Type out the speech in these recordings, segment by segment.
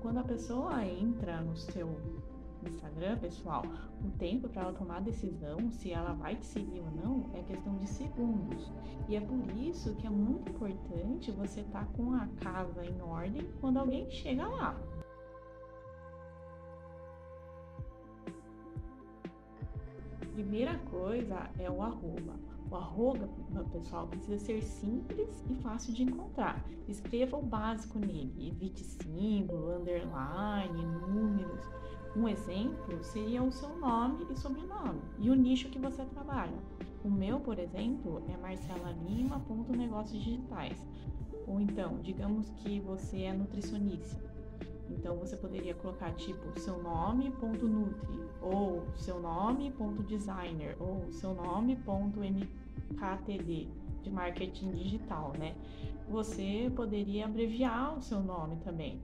Quando a pessoa entra no seu Instagram, pessoal, o tempo para ela tomar a decisão se ela vai te seguir ou não é questão de segundos. E é por isso que é muito importante você estar tá com a casa em ordem quando alguém chega lá. Primeira coisa é o arroba. O arroba, pessoal, precisa ser simples e fácil de encontrar. Escreva o básico nele, evite símbolo, underline, números. Um exemplo seria o seu nome e sobrenome e o nicho que você trabalha. O meu, por exemplo, é Marcela Lima, negócios digitais. Ou então, digamos que você é nutricionista. Então você poderia colocar tipo seu nome ponto nutri ou seu nome ponto designer ou seu nome ponto mktd de marketing digital, né? Você poderia abreviar o seu nome também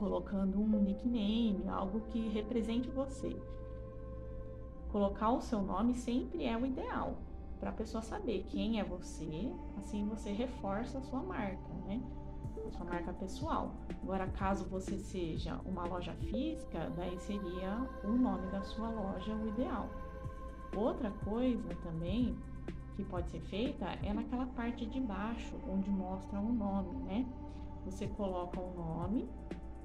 colocando um nickname, algo que represente você. Colocar o seu nome sempre é o ideal, para a pessoa saber quem é você, assim você reforça a sua marca, né? Sua marca pessoal. Agora, caso você seja uma loja física, daí seria o nome da sua loja o ideal. Outra coisa também que pode ser feita é naquela parte de baixo, onde mostra o nome, né? Você coloca o nome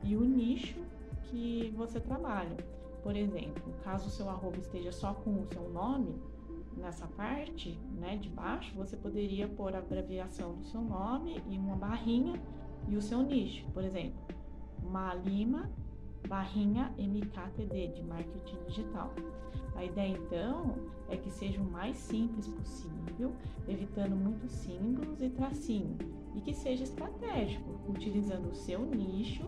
e o nicho que você trabalha. Por exemplo, caso o seu arroba esteja só com o seu nome, nessa parte né, de baixo, você poderia pôr a abreviação do seu nome e uma barrinha e o seu nicho. Por exemplo, Malima barrinha MKTD de marketing digital. A ideia então é que seja o mais simples possível, evitando muitos símbolos e tracinho, e que seja estratégico, utilizando o seu nicho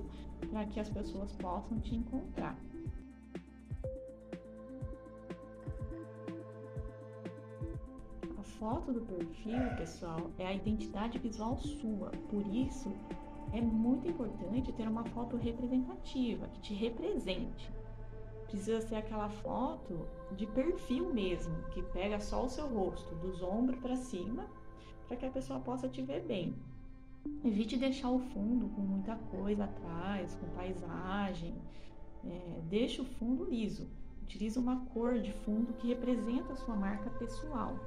para que as pessoas possam te encontrar. Foto do perfil, pessoal, é a identidade visual sua, por isso é muito importante ter uma foto representativa, que te represente. Precisa ser aquela foto de perfil mesmo, que pega só o seu rosto, dos ombros para cima, para que a pessoa possa te ver bem. Evite deixar o fundo com muita coisa atrás, com paisagem. É, deixe o fundo liso. Utilize uma cor de fundo que representa a sua marca pessoal.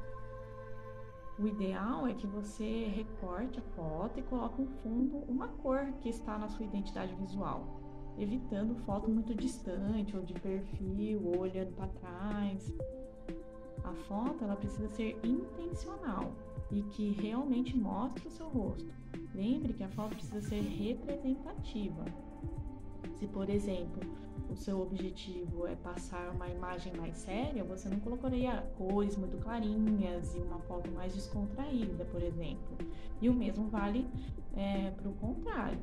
O ideal é que você recorte a foto e coloque um fundo, uma cor que está na sua identidade visual, evitando foto muito distante ou de perfil, ou olhando para trás. A foto ela precisa ser intencional e que realmente mostre o seu rosto. Lembre que a foto precisa ser representativa. Se, por exemplo, o seu objetivo é passar uma imagem mais séria, você não colocaria cores muito clarinhas e uma foto mais descontraída, por exemplo. E o mesmo vale é, para o contrário.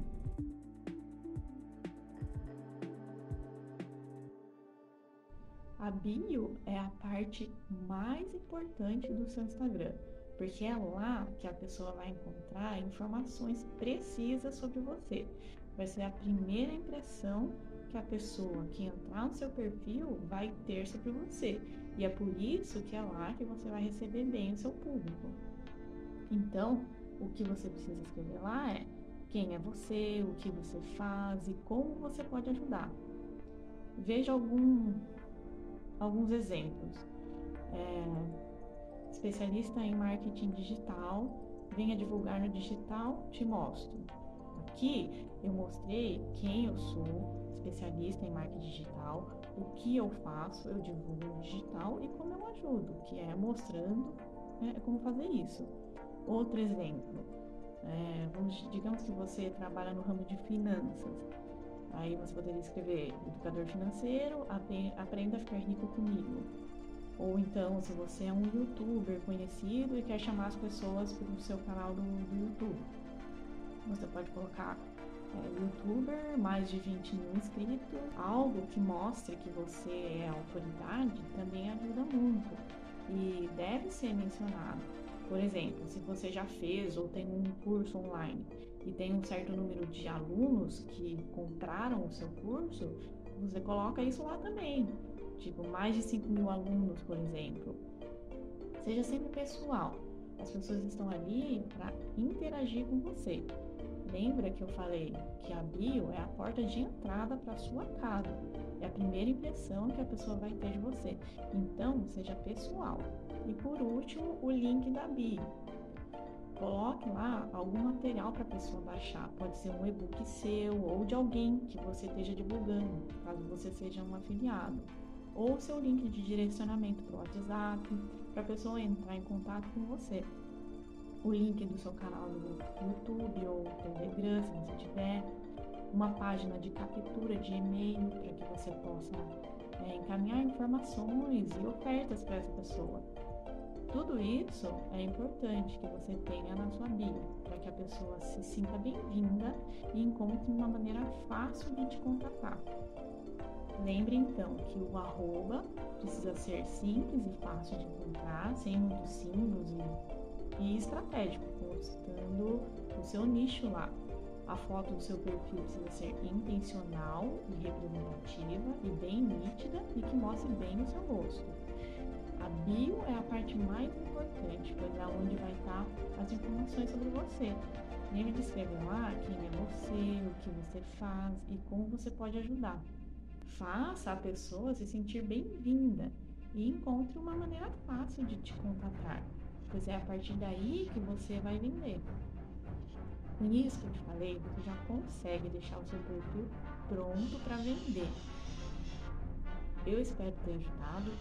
A bio é a parte mais importante do seu Instagram porque é lá que a pessoa vai encontrar informações precisas sobre você. Vai ser a primeira impressão que a pessoa que entrar no seu perfil vai ter sobre você. E é por isso que é lá que você vai receber bem o seu público. Então, o que você precisa escrever lá é quem é você, o que você faz e como você pode ajudar. Veja algum, alguns exemplos. É, especialista em marketing digital, venha divulgar no digital, te mostro. Aqui eu mostrei quem eu sou, especialista em marketing digital, o que eu faço, eu divulgo digital e como eu ajudo, que é mostrando né, como fazer isso. Outro exemplo, é, vamos, digamos que você trabalha no ramo de finanças. Aí você poderia escrever educador financeiro, aprenda a ficar rico comigo. Ou então, se você é um youtuber conhecido e quer chamar as pessoas para o seu canal do, do YouTube, você pode colocar é, youtuber, mais de 20 mil inscritos, algo que mostre que você é autoridade também ajuda muito e deve ser mencionado. Por exemplo, se você já fez ou tem um curso online e tem um certo número de alunos que compraram o seu curso, você coloca isso lá também tipo mais de 5 mil alunos, por exemplo. Seja sempre pessoal. As pessoas estão ali para interagir com você. Lembra que eu falei que a bio é a porta de entrada para a sua casa. É a primeira impressão que a pessoa vai ter de você. Então, seja pessoal. E por último, o link da bio. Coloque lá algum material para a pessoa baixar. Pode ser um e-book seu ou de alguém que você esteja divulgando, caso você seja um afiliado. Ou seu link de direcionamento para o WhatsApp, para a pessoa entrar em contato com você o link do seu canal do YouTube ou Telegram, se você tiver, uma página de captura de e-mail para que você possa é, encaminhar informações e ofertas para essa pessoa. Tudo isso é importante que você tenha na sua bio, para que a pessoa se sinta bem-vinda e encontre uma maneira fácil de te contatar. Lembre então que o arroba precisa ser simples e fácil de encontrar, sem muitos símbolos e e estratégico, postando o seu nicho lá. A foto do seu perfil precisa ser intencional e representativa e bem nítida e que mostre bem o seu rosto. A bio é a parte mais importante, pois é onde vai estar as informações sobre você. Lembre de escrever lá quem é você, o que você faz e como você pode ajudar. Faça a pessoa se sentir bem-vinda e encontre uma maneira fácil de te contatar pois é a partir daí que você vai vender. Com isso que eu te falei, você já consegue deixar o seu perfil pronto para vender. Eu espero ter ajudado.